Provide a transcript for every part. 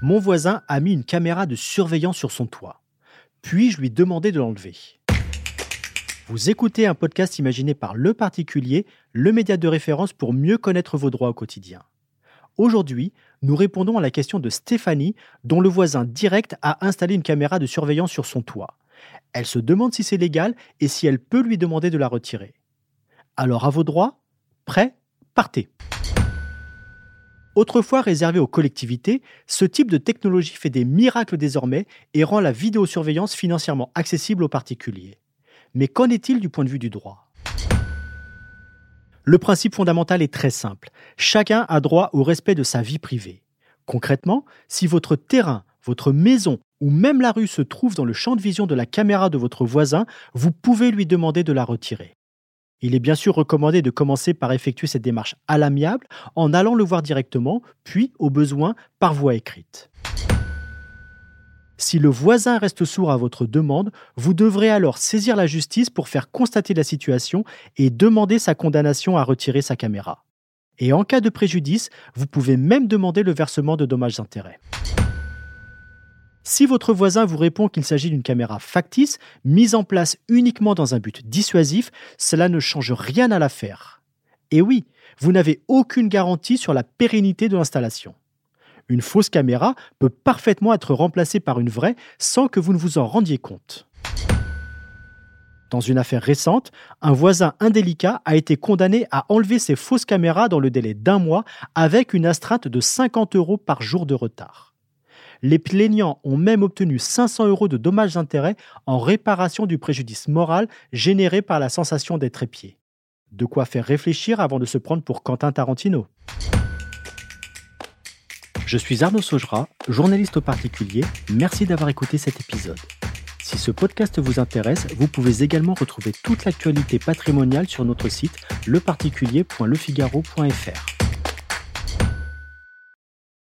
Mon voisin a mis une caméra de surveillance sur son toit. Puis je lui demandais de l'enlever. Vous écoutez un podcast imaginé par Le Particulier, le média de référence pour mieux connaître vos droits au quotidien. Aujourd'hui, nous répondons à la question de Stéphanie, dont le voisin direct a installé une caméra de surveillance sur son toit. Elle se demande si c'est légal et si elle peut lui demander de la retirer. Alors à vos droits, prêt, partez. Autrefois réservé aux collectivités, ce type de technologie fait des miracles désormais et rend la vidéosurveillance financièrement accessible aux particuliers. Mais qu'en est-il du point de vue du droit? Le principe fondamental est très simple. Chacun a droit au respect de sa vie privée. Concrètement, si votre terrain, votre maison ou même la rue se trouve dans le champ de vision de la caméra de votre voisin, vous pouvez lui demander de la retirer. Il est bien sûr recommandé de commencer par effectuer cette démarche à l'amiable en allant le voir directement, puis, au besoin, par voie écrite. Si le voisin reste sourd à votre demande, vous devrez alors saisir la justice pour faire constater la situation et demander sa condamnation à retirer sa caméra. Et en cas de préjudice, vous pouvez même demander le versement de dommages-intérêts. Si votre voisin vous répond qu'il s'agit d'une caméra factice, mise en place uniquement dans un but dissuasif, cela ne change rien à l'affaire. Et oui, vous n'avez aucune garantie sur la pérennité de l'installation. Une fausse caméra peut parfaitement être remplacée par une vraie sans que vous ne vous en rendiez compte. Dans une affaire récente, un voisin indélicat a été condamné à enlever ses fausses caméras dans le délai d'un mois avec une astreinte de 50 euros par jour de retard. Les plaignants ont même obtenu 500 euros de dommages-intérêts en réparation du préjudice moral généré par la sensation d'être épié. De quoi faire réfléchir avant de se prendre pour Quentin Tarantino. Je suis Arnaud Saugera, journaliste au particulier. Merci d'avoir écouté cet épisode. Si ce podcast vous intéresse, vous pouvez également retrouver toute l'actualité patrimoniale sur notre site leparticulier.lefigaro.fr.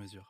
mesure.